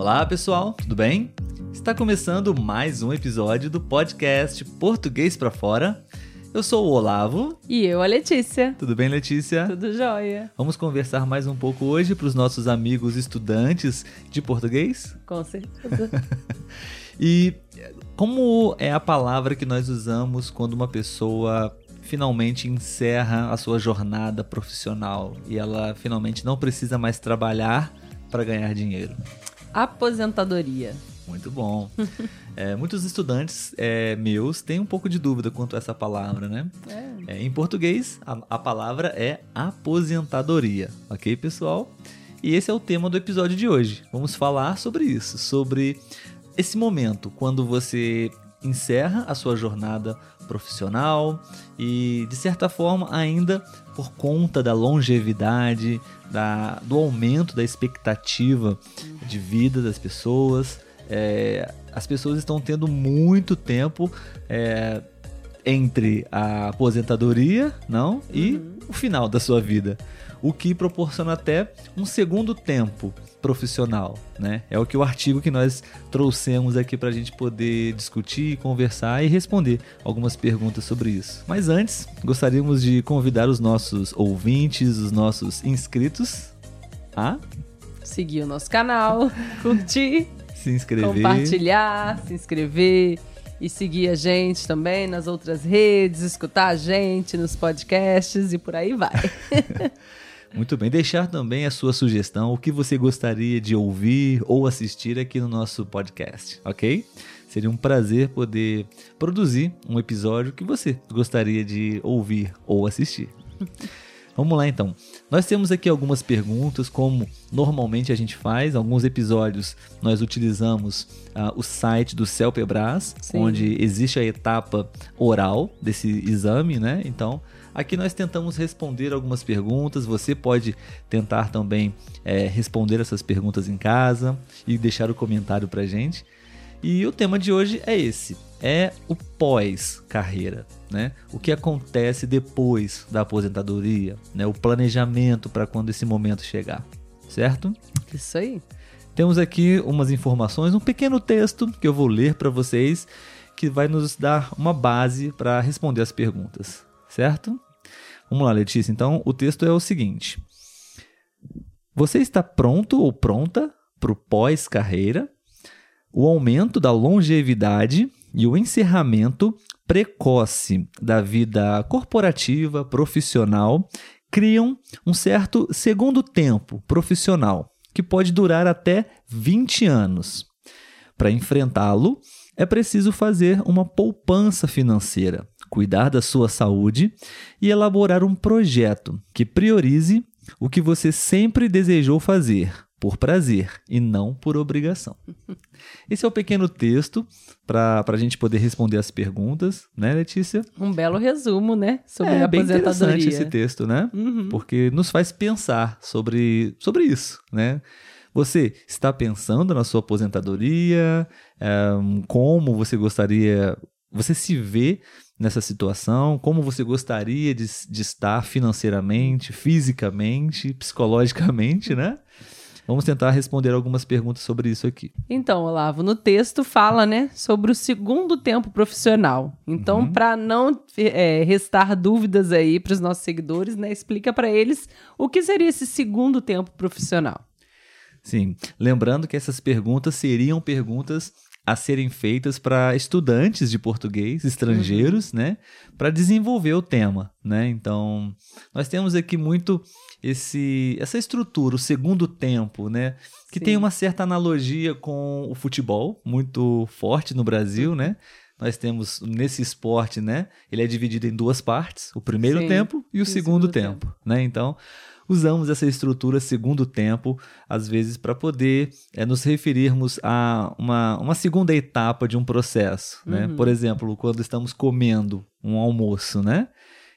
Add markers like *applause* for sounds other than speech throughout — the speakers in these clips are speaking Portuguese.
Olá, pessoal, tudo bem? Está começando mais um episódio do podcast Português para Fora. Eu sou o Olavo. E eu, a Letícia. Tudo bem, Letícia? Tudo jóia. Vamos conversar mais um pouco hoje para os nossos amigos estudantes de português? Com certeza. *laughs* e como é a palavra que nós usamos quando uma pessoa finalmente encerra a sua jornada profissional e ela finalmente não precisa mais trabalhar para ganhar dinheiro? Aposentadoria. Muito bom. *laughs* é, muitos estudantes é, meus têm um pouco de dúvida quanto a essa palavra, né? É. É, em português, a, a palavra é aposentadoria, ok, pessoal? E esse é o tema do episódio de hoje. Vamos falar sobre isso, sobre esse momento quando você encerra a sua jornada profissional e, de certa forma, ainda por conta da longevidade, da, do aumento da expectativa de vida das pessoas, é, as pessoas estão tendo muito tempo é, entre a aposentadoria, não, e uhum. o final da sua vida, o que proporciona até um segundo tempo profissional, né? É o que o artigo que nós trouxemos aqui para a gente poder discutir, conversar e responder algumas perguntas sobre isso. Mas antes, gostaríamos de convidar os nossos ouvintes, os nossos inscritos a seguir o nosso canal, *laughs* curtir se inscrever. Compartilhar, se inscrever e seguir a gente também nas outras redes, escutar a gente nos podcasts e por aí vai. *laughs* Muito bem. Deixar também a sua sugestão, o que você gostaria de ouvir ou assistir aqui no nosso podcast, ok? Seria um prazer poder produzir um episódio que você gostaria de ouvir ou assistir. *laughs* Vamos lá então. Nós temos aqui algumas perguntas, como normalmente a gente faz. Alguns episódios nós utilizamos uh, o site do CELPEBRAS, onde existe a etapa oral desse exame, né? Então, aqui nós tentamos responder algumas perguntas. Você pode tentar também é, responder essas perguntas em casa e deixar o comentário pra gente. E o tema de hoje é esse: é o pós-carreira, né? O que acontece depois da aposentadoria, né? O planejamento para quando esse momento chegar, certo? Isso aí. Temos aqui umas informações, um pequeno texto que eu vou ler para vocês que vai nos dar uma base para responder as perguntas, certo? Vamos lá, Letícia. Então, o texto é o seguinte: Você está pronto ou pronta para o pós-carreira? o aumento da longevidade e o encerramento precoce da vida corporativa, profissional, criam um certo segundo tempo profissional, que pode durar até 20 anos. Para enfrentá-lo, é preciso fazer uma poupança financeira, cuidar da sua saúde e elaborar um projeto que priorize o que você sempre desejou fazer, por prazer e não por obrigação. *laughs* Esse é o pequeno texto para a gente poder responder as perguntas, né, Letícia? Um belo resumo, né, sobre é, a bem interessante esse texto, né? Uhum. Porque nos faz pensar sobre, sobre isso, né? Você está pensando na sua aposentadoria? É, como você gostaria, você se vê nessa situação? Como você gostaria de, de estar financeiramente, fisicamente, psicologicamente, né? Vamos tentar responder algumas perguntas sobre isso aqui. Então, Olavo, no texto fala, né, sobre o segundo tempo profissional. Então, uhum. para não é, restar dúvidas aí para os nossos seguidores, né, explica para eles o que seria esse segundo tempo profissional. Sim, lembrando que essas perguntas seriam perguntas a serem feitas para estudantes de português estrangeiros, uhum. né, para desenvolver o tema, né? Então, nós temos aqui muito esse essa estrutura, o segundo tempo, né, que Sim. tem uma certa analogia com o futebol, muito forte no Brasil, né? Nós temos nesse esporte, né? Ele é dividido em duas partes, o primeiro Sim, tempo e o segundo, segundo tempo, tempo, né? Então, usamos essa estrutura segundo tempo, às vezes, para poder é, nos referirmos a uma, uma segunda etapa de um processo. Né? Uhum. Por exemplo, quando estamos comendo um almoço, né?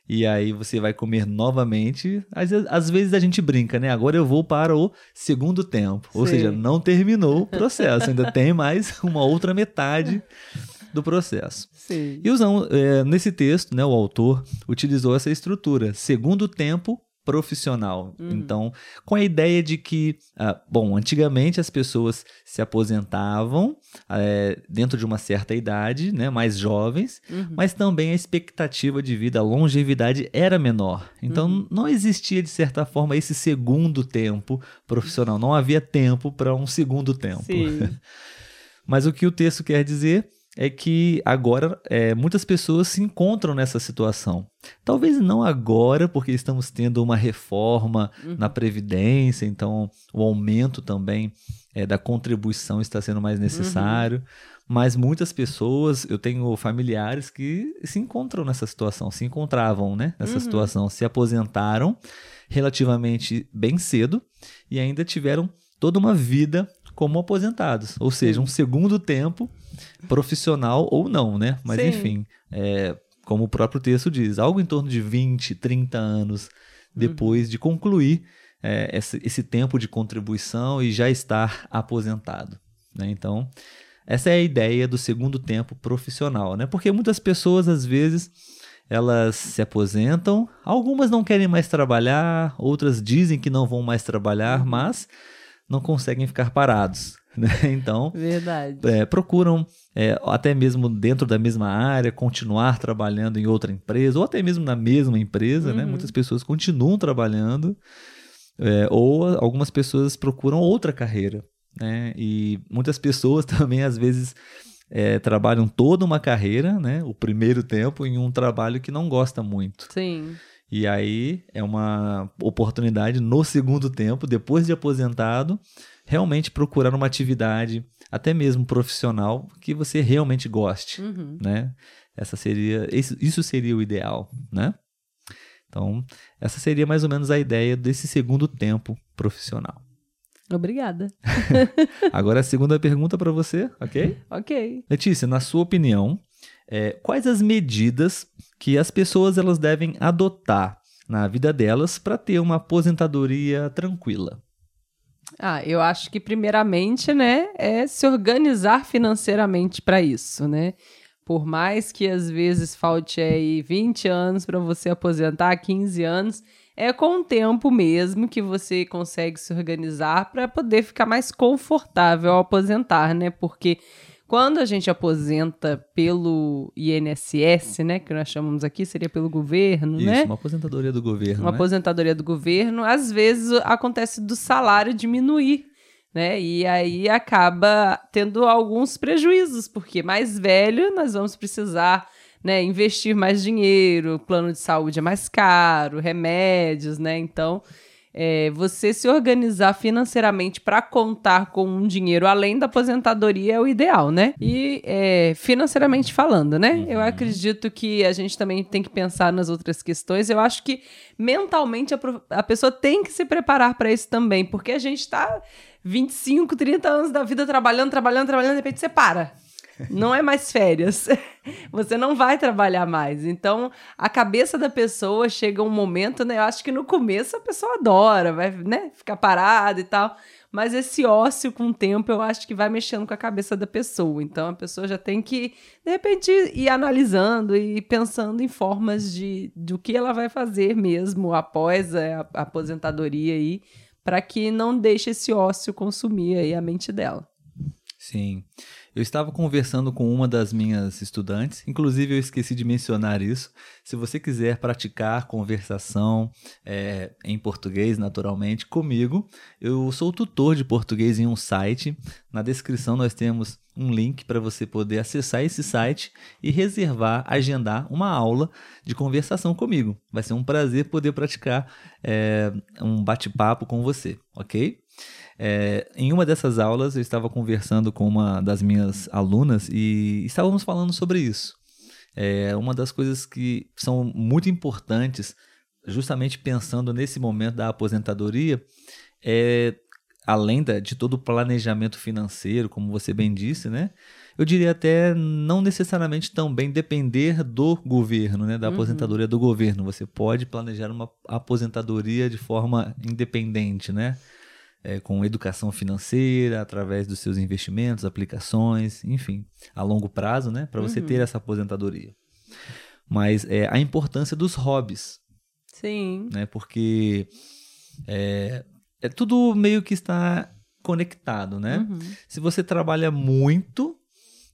E aí você vai comer novamente. Às, às vezes a gente brinca, né? Agora eu vou para o segundo tempo. Ou Sim. seja, não terminou o processo, ainda tem mais uma outra metade *laughs* do processo. Sim. E usamos, é, nesse texto, né, o autor utilizou essa estrutura: segundo tempo profissional. Uhum. Então, com a ideia de que, ah, bom, antigamente as pessoas se aposentavam é, dentro de uma certa idade, né, mais jovens, uhum. mas também a expectativa de vida, a longevidade era menor. Então, uhum. não existia, de certa forma, esse segundo tempo profissional. Não havia tempo para um segundo tempo. *laughs* mas o que o texto quer dizer é que agora é, muitas pessoas se encontram nessa situação. Talvez não agora, porque estamos tendo uma reforma uhum. na Previdência, então o aumento também é, da contribuição está sendo mais necessário. Uhum. Mas muitas pessoas, eu tenho familiares que se encontram nessa situação, se encontravam né, nessa uhum. situação, se aposentaram relativamente bem cedo e ainda tiveram toda uma vida como aposentados, ou seja, um segundo tempo profissional ou não, né? Mas Sim. enfim, é, como o próprio texto diz, algo em torno de 20, 30 anos depois uhum. de concluir é, esse, esse, tempo de contribuição e já estar aposentado. Né? Então, essa é a ideia do segundo tempo profissional, né? Porque muitas pessoas, às vezes, elas se aposentam, algumas não querem mais trabalhar, outras dizem que não vão mais trabalhar, uhum. mas não conseguem ficar parados. *laughs* Né? Então, é, procuram, é, até mesmo dentro da mesma área, continuar trabalhando em outra empresa, ou até mesmo na mesma empresa. Né? Uhum. Né? Muitas pessoas continuam trabalhando, é, ou algumas pessoas procuram outra carreira. Né? E muitas pessoas *laughs* também, às vezes, é, trabalham toda uma carreira, né? o primeiro tempo, em um trabalho que não gosta muito. Sim. E aí é uma oportunidade no segundo tempo, depois de aposentado, realmente procurar uma atividade, até mesmo profissional, que você realmente goste, uhum. né? Essa seria, isso seria o ideal, né? Então, essa seria mais ou menos a ideia desse segundo tempo profissional. Obrigada. *laughs* Agora a segunda pergunta para você, ok? Ok. Letícia, na sua opinião, é, quais as medidas que as pessoas elas devem adotar na vida delas para ter uma aposentadoria tranquila? Ah, eu acho que primeiramente, né, é se organizar financeiramente para isso, né? Por mais que às vezes falte aí 20 anos para você aposentar, 15 anos, é com o tempo mesmo que você consegue se organizar para poder ficar mais confortável ao aposentar, né? Porque quando a gente aposenta pelo INSS, né, que nós chamamos aqui, seria pelo governo, Isso, né? uma aposentadoria do governo, Uma né? aposentadoria do governo, às vezes acontece do salário diminuir, né? E aí acaba tendo alguns prejuízos, porque mais velho nós vamos precisar né, investir mais dinheiro, plano de saúde é mais caro, remédios, né? Então, é, você se organizar financeiramente para contar com um dinheiro além da aposentadoria é o ideal, né? E é, financeiramente falando, né? Uhum. Eu acredito que a gente também tem que pensar nas outras questões. Eu acho que mentalmente a, a pessoa tem que se preparar para isso também, porque a gente está 25, 30 anos da vida trabalhando, trabalhando, trabalhando, de repente você para. Não é mais férias. *laughs* Você não vai trabalhar mais. Então, a cabeça da pessoa chega um momento, né? Eu acho que no começo a pessoa adora, vai, né? Ficar parada e tal. Mas esse ócio com o tempo, eu acho que vai mexendo com a cabeça da pessoa. Então, a pessoa já tem que, de repente, ir analisando e pensando em formas de do que ela vai fazer mesmo após a, a aposentadoria aí, para que não deixe esse ócio consumir aí a mente dela. Sim. Eu estava conversando com uma das minhas estudantes, inclusive eu esqueci de mencionar isso. Se você quiser praticar conversação é, em português, naturalmente, comigo, eu sou tutor de português em um site. Na descrição nós temos um link para você poder acessar esse site e reservar, agendar uma aula de conversação comigo. Vai ser um prazer poder praticar é, um bate-papo com você, ok? É, em uma dessas aulas, eu estava conversando com uma das minhas alunas e estávamos falando sobre isso. É, uma das coisas que são muito importantes, justamente pensando nesse momento da aposentadoria, é além da, de todo o planejamento financeiro, como você bem disse, né? Eu diria até não necessariamente também depender do governo, né? Da uhum. aposentadoria do governo. Você pode planejar uma aposentadoria de forma independente, né? É, com educação financeira, através dos seus investimentos, aplicações, enfim, a longo prazo, né, para você uhum. ter essa aposentadoria. Mas é, a importância dos hobbies. Sim. Né? Porque é, é tudo meio que está conectado, né? Uhum. Se você trabalha muito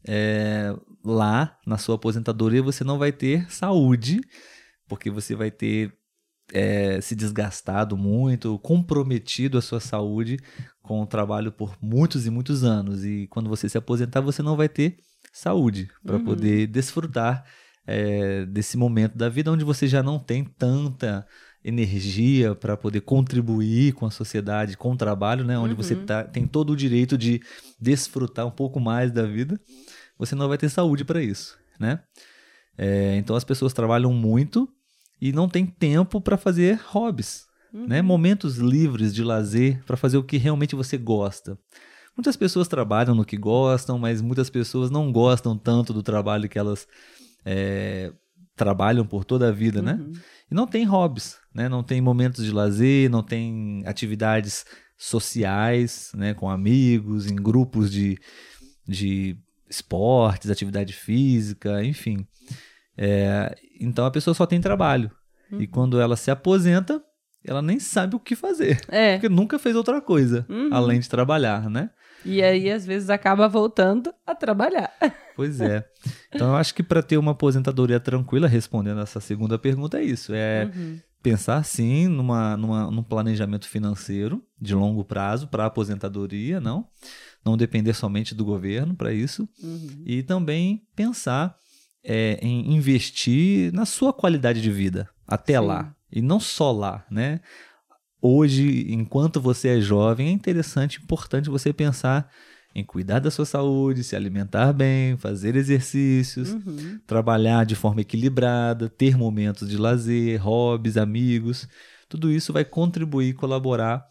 é, lá na sua aposentadoria, você não vai ter saúde, porque você vai ter é, se desgastado muito, comprometido a sua saúde com o trabalho por muitos e muitos anos. E quando você se aposentar, você não vai ter saúde para uhum. poder desfrutar é, desse momento da vida onde você já não tem tanta energia para poder contribuir com a sociedade, com o trabalho, né? Onde uhum. você tá, tem todo o direito de desfrutar um pouco mais da vida, você não vai ter saúde para isso, né? É, então as pessoas trabalham muito e não tem tempo para fazer hobbies, né? uhum. né? Momentos livres de lazer para fazer o que realmente você gosta. Muitas pessoas trabalham no que gostam, mas muitas pessoas não gostam tanto do trabalho que elas é, trabalham por toda a vida, né? uhum. né? E não tem hobbies, né? Não tem momentos de lazer, não tem atividades sociais, né? Com amigos, em grupos de, de esportes, atividade física, enfim. É, então a pessoa só tem trabalho. Uhum. E quando ela se aposenta, ela nem sabe o que fazer. É. Porque nunca fez outra coisa uhum. além de trabalhar, né? E aí, às vezes, acaba voltando a trabalhar. *laughs* Pois é. Então, eu acho que para ter uma aposentadoria tranquila, respondendo essa segunda pergunta, é isso. É uhum. pensar, sim, numa, numa, num planejamento financeiro de longo prazo para a aposentadoria, não? Não depender somente do governo para isso. Uhum. E também pensar é, em investir na sua qualidade de vida até sim. lá. E não só lá, né? hoje, enquanto você é jovem, é interessante, importante você pensar em cuidar da sua saúde, se alimentar bem, fazer exercícios, uhum. trabalhar de forma equilibrada, ter momentos de lazer, hobbies, amigos. Tudo isso vai contribuir, colaborar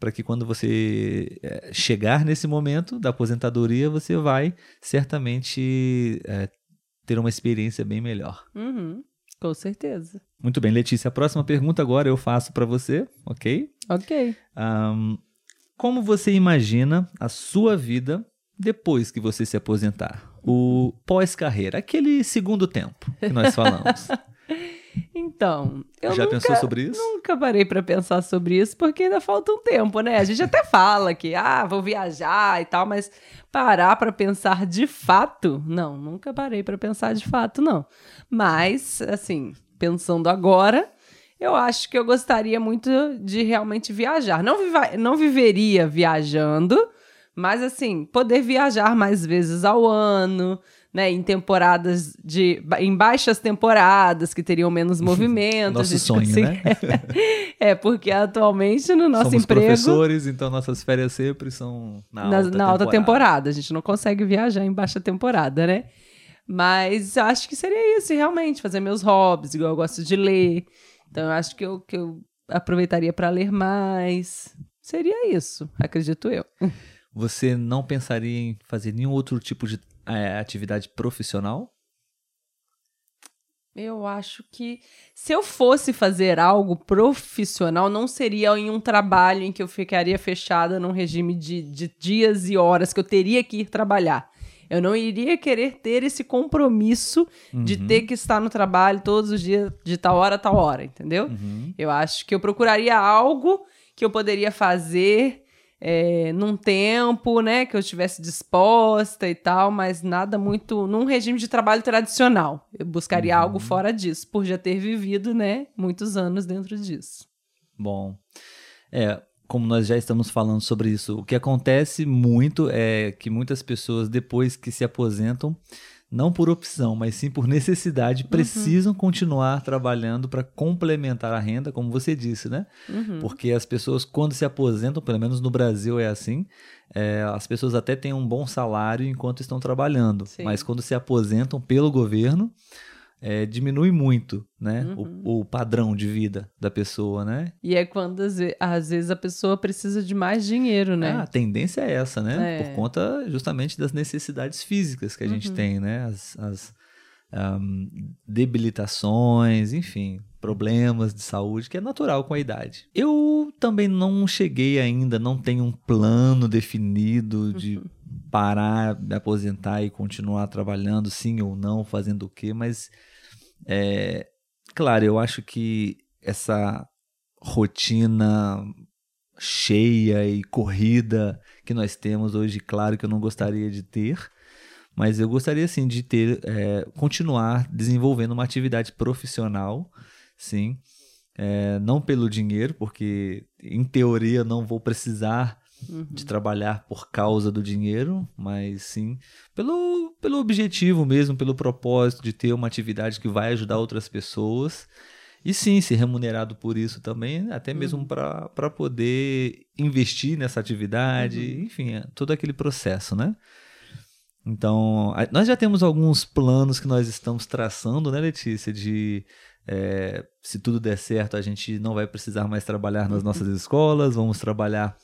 para que quando você é, chegar nesse momento da aposentadoria, você vai certamente é, ter uma experiência bem melhor. Uhum. Com certeza. Muito bem, Letícia. A próxima pergunta agora eu faço para você, ok? Ok. Um, como você imagina a sua vida depois que você se aposentar? O pós-carreira, aquele segundo tempo que nós falamos. *laughs* Então, eu já nunca, pensou sobre isso? Nunca parei para pensar sobre isso, porque ainda falta um tempo, né? A gente até fala que, ah, vou viajar e tal, mas parar para pensar de fato, não, nunca parei para pensar de fato, não. Mas, assim, pensando agora, eu acho que eu gostaria muito de realmente viajar. Não, viva, não viveria viajando, mas, assim, poder viajar mais vezes ao ano né, em temporadas de. em baixas temporadas, que teriam menos *laughs* movimentos. Nosso sonho, assim. né? *laughs* é, porque atualmente no nosso Somos emprego. professores, então nossas férias sempre são na, na alta, na alta temporada. A gente não consegue viajar em baixa temporada, né? Mas eu acho que seria isso, realmente, fazer meus hobbies, igual eu gosto de ler. Então eu acho que eu, que eu aproveitaria para ler mais. Seria isso, acredito eu. Você não pensaria em fazer nenhum outro tipo de é, atividade profissional? Eu acho que se eu fosse fazer algo profissional, não seria em um trabalho em que eu ficaria fechada num regime de, de dias e horas que eu teria que ir trabalhar. Eu não iria querer ter esse compromisso uhum. de ter que estar no trabalho todos os dias, de tal hora a tal hora, entendeu? Uhum. Eu acho que eu procuraria algo que eu poderia fazer é, num tempo, né, que eu estivesse disposta e tal, mas nada muito num regime de trabalho tradicional. Eu buscaria uhum. algo fora disso, por já ter vivido, né, muitos anos dentro disso. Bom, é, como nós já estamos falando sobre isso, o que acontece muito é que muitas pessoas depois que se aposentam não por opção, mas sim por necessidade, uhum. precisam continuar trabalhando para complementar a renda, como você disse, né? Uhum. Porque as pessoas, quando se aposentam, pelo menos no Brasil é assim, é, as pessoas até têm um bom salário enquanto estão trabalhando, sim. mas quando se aposentam pelo governo, é, diminui muito, né? Uhum. O, o, padrão de vida da pessoa, né? E é quando às vezes, às vezes a pessoa precisa de mais dinheiro, né? Ah, a tendência é essa, né? É. Por conta justamente das necessidades físicas que a gente uhum. tem, né? As, as um, debilitações, enfim, problemas de saúde, que é natural com a idade. Eu também não cheguei ainda, não tenho um plano definido de uhum. parar, me aposentar e continuar trabalhando, sim ou não, fazendo o quê, mas é, claro, eu acho que essa rotina cheia e corrida que nós temos hoje, claro que eu não gostaria de ter, mas eu gostaria sim de ter, é, continuar desenvolvendo uma atividade profissional, sim, é, não pelo dinheiro, porque em teoria não vou precisar uhum. de trabalhar por causa do dinheiro, mas sim pelo, pelo objetivo mesmo, pelo propósito de ter uma atividade que vai ajudar outras pessoas e sim, ser remunerado por isso também, até mesmo uhum. para poder investir nessa atividade, uhum. enfim, é todo aquele processo, né? Então, nós já temos alguns planos que nós estamos traçando, né, Letícia? De é, se tudo der certo, a gente não vai precisar mais trabalhar nas nossas *laughs* escolas, vamos trabalhar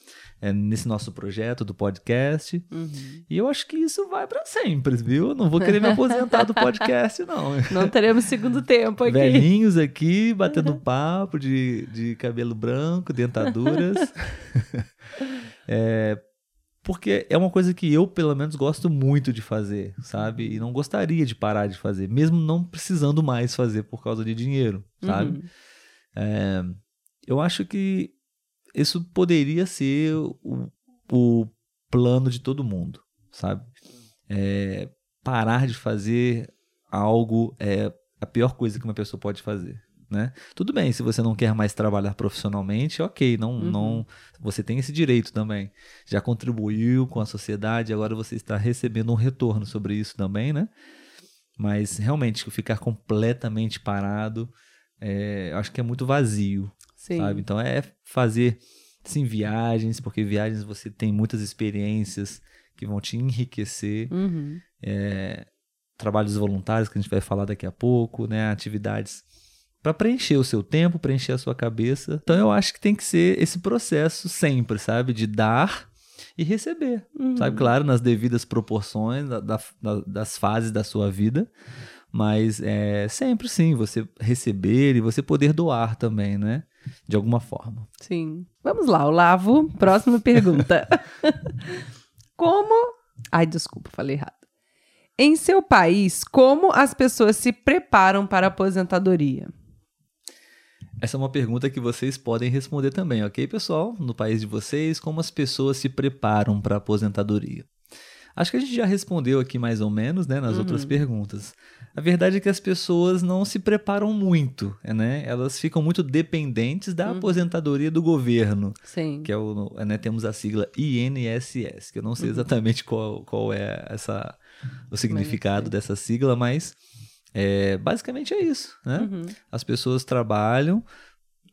é, nesse nosso projeto do podcast. Uhum. E eu acho que isso vai para sempre, viu? Não vou querer me aposentar do podcast, não. *laughs* Não teremos segundo tempo aqui. Velhinhos aqui, batendo papo de, de cabelo branco, dentaduras. *laughs* é, porque é uma coisa que eu, pelo menos, gosto muito de fazer, sabe? E não gostaria de parar de fazer, mesmo não precisando mais fazer por causa de dinheiro, sabe? Uhum. É, eu acho que isso poderia ser o, o plano de todo mundo, sabe? É, parar de fazer algo é a pior coisa que uma pessoa pode fazer. Né? Tudo bem, se você não quer mais trabalhar profissionalmente, ok, não, uhum. não, você tem esse direito também. Já contribuiu com a sociedade, agora você está recebendo um retorno sobre isso também, né? Mas realmente ficar completamente parado, é, acho que é muito vazio, Sim. sabe? Então é fazer sim viagens, porque viagens você tem muitas experiências que vão te enriquecer. Uhum. É, trabalhos voluntários que a gente vai falar daqui a pouco, né? Atividades para preencher o seu tempo, preencher a sua cabeça. Então eu acho que tem que ser esse processo sempre, sabe, de dar e receber, uhum. sabe, claro, nas devidas proporções da, da, das fases da sua vida. Mas é sempre sim, você receber e você poder doar também, né? De alguma forma. Sim. Vamos lá, Olavo. Próxima pergunta. *laughs* como. Ai, desculpa, falei errado. Em seu país, como as pessoas se preparam para a aposentadoria? Essa é uma pergunta que vocês podem responder também, ok, pessoal? No país de vocês, como as pessoas se preparam para a aposentadoria? Acho que a gente já respondeu aqui mais ou menos, né, nas uhum. outras perguntas. A verdade é que as pessoas não se preparam muito, né? Elas ficam muito dependentes da uhum. aposentadoria do governo. Sim. Que é o, né, temos a sigla INSS, que eu não sei uhum. exatamente qual, qual é essa, o significado dessa sigla, mas é, basicamente é isso, né? Uhum. As pessoas trabalham,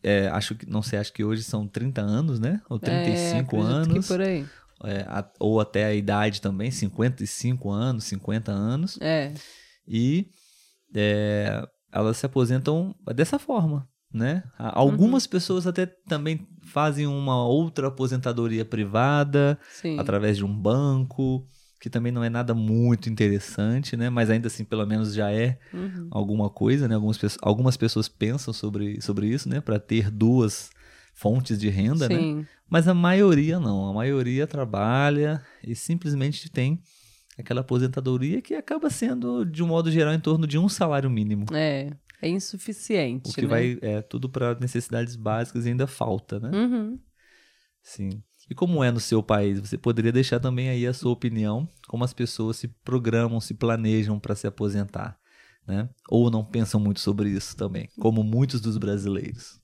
é, acho que, não sei, acho que hoje são 30 anos, né? Ou 35 é, anos. Que por aí é, a, ou até a idade também, 55 anos, 50 anos. É. E é, elas se aposentam dessa forma, né? Algumas uhum. pessoas até também fazem uma outra aposentadoria privada Sim. através de um banco, que também não é nada muito interessante, né? Mas ainda assim, pelo menos já é uhum. alguma coisa, né? Algumas, algumas pessoas pensam sobre, sobre isso, né? Para ter duas fontes de renda, né? Sim. né? Mas a maioria não. A maioria trabalha e simplesmente tem aquela aposentadoria que acaba sendo, de um modo geral, em torno de um salário mínimo. É, é insuficiente. O que né? vai é tudo para necessidades básicas e ainda falta, né? Uhum. Sim. E como é no seu país? Você poderia deixar também aí a sua opinião, como as pessoas se programam, se planejam para se aposentar, né? Ou não pensam muito sobre isso também, como muitos dos brasileiros.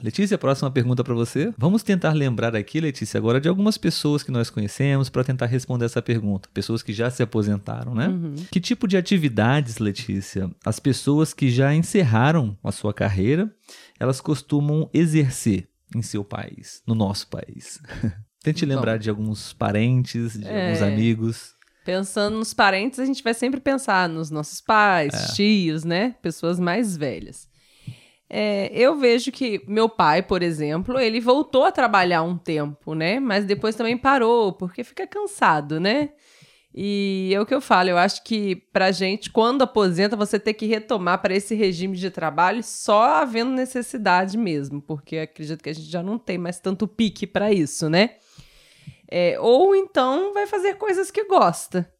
Letícia, próxima pergunta para você. Vamos tentar lembrar aqui, Letícia, agora de algumas pessoas que nós conhecemos para tentar responder essa pergunta. Pessoas que já se aposentaram, né? Uhum. Que tipo de atividades, Letícia, as pessoas que já encerraram a sua carreira, elas costumam exercer em seu país, no nosso país? *laughs* Tente Bom, lembrar de alguns parentes, de é... alguns amigos. Pensando nos parentes, a gente vai sempre pensar nos nossos pais, é. tios, né? Pessoas mais velhas. É, eu vejo que meu pai, por exemplo, ele voltou a trabalhar um tempo, né? Mas depois também parou, porque fica cansado, né? E é o que eu falo, eu acho que pra gente, quando aposenta, você tem que retomar para esse regime de trabalho só havendo necessidade mesmo, porque acredito que a gente já não tem mais tanto pique para isso, né? É, ou então vai fazer coisas que gosta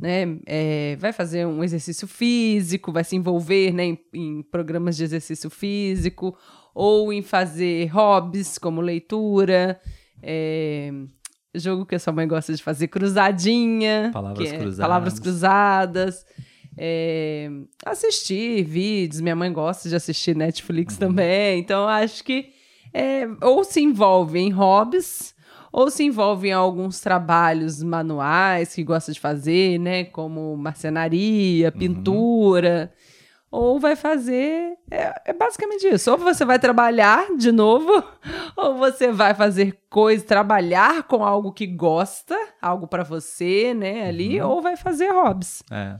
né? É, vai fazer um exercício físico, vai se envolver né, em, em, programas de exercício físico, ou em fazer hobbies como leitura, é, jogo que a sua mãe gosta de fazer, cruzadinha. Palavras é, cruzadas. Palavras cruzadas. É, assistir vídeos, minha mãe gosta de assistir Netflix uhum. também, então acho que ou se envolve em hobbies ou se envolve em alguns trabalhos manuais que gosta de fazer, né, como marcenaria, uhum. pintura. Uhum ou vai fazer. É, é, basicamente isso. Ou você vai trabalhar de novo, *laughs* ou você vai fazer coisa, trabalhar com algo que gosta, algo para você, né, ali, uhum. ou vai fazer hobbies. É.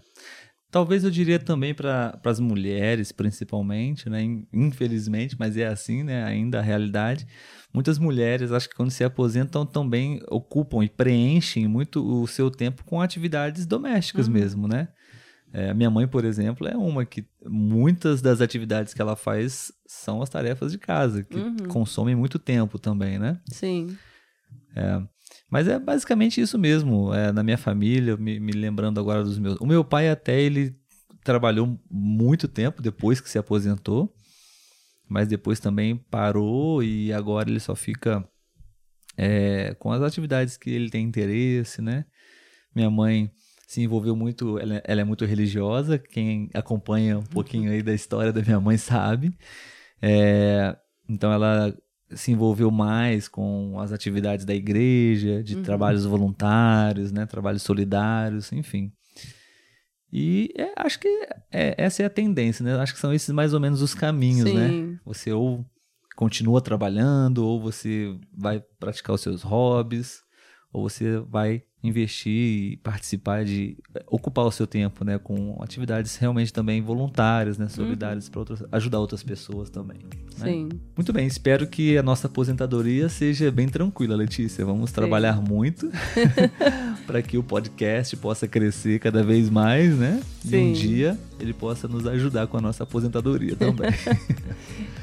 Talvez eu diria também para as mulheres, principalmente, né? Infelizmente, mas é assim, né? Ainda a realidade. Muitas mulheres, acho que quando se aposentam, também ocupam e preenchem muito o seu tempo com atividades domésticas uhum. mesmo, né? É, minha mãe, por exemplo, é uma que muitas das atividades que ela faz são as tarefas de casa, que uhum. consomem muito tempo também, né? Sim. É, mas é basicamente isso mesmo. É, na minha família, me, me, lembrando agora dos meus. O meu pai até ele trabalhou muito tempo depois que se aposentou, mas depois também parou e agora ele só fica é, com as atividades que ele tem interesse, né? Minha mãe se envolveu muito, ela, é, ela, é muito religiosa, quem acompanha um pouquinho aí da história da minha mãe sabe. É, então ela se envolveu mais com as atividades da igreja, de uhum. trabalhos voluntários, né, trabalhos solidários, enfim. E é, acho que é, essa é a tendência, né? Acho que são esses mais ou menos os caminhos, né? Sim. né? Você ou continua trabalhando, ou você vai praticar os seus hobbies, ou você vai investir e participar de ocupar o seu tempo, né, com atividades realmente também voluntárias, né, solidárias uhum. para outras, ajudar outras pessoas também. Né? Sim. Muito bem, espero que a nossa aposentadoria seja bem tranquila, Letícia. Vamos Sim. trabalhar muito *laughs* para que o podcast possa crescer cada vez mais, né? Sim. E um dia ele possa nos ajudar com a nossa aposentadoria também. *laughs*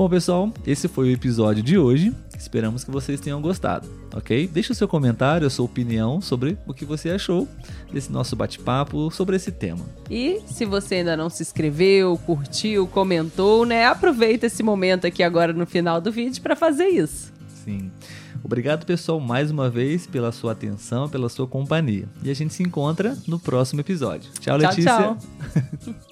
Bom, pessoal, esse foi o episódio de hoje. Esperamos que vocês tenham gostado, ok? Deixe o seu comentário, a sua opinião sobre o que você achou desse nosso bate-papo sobre esse tema. E se você ainda não se inscreveu, curtiu, comentou, né? Aproveita esse momento aqui agora no final do vídeo para fazer isso. Sim. Obrigado, pessoal, mais uma vez pela sua atenção, pela sua companhia. E a gente se encontra no próximo episódio. Tchau, Letícia. Tchau, tchau. *laughs*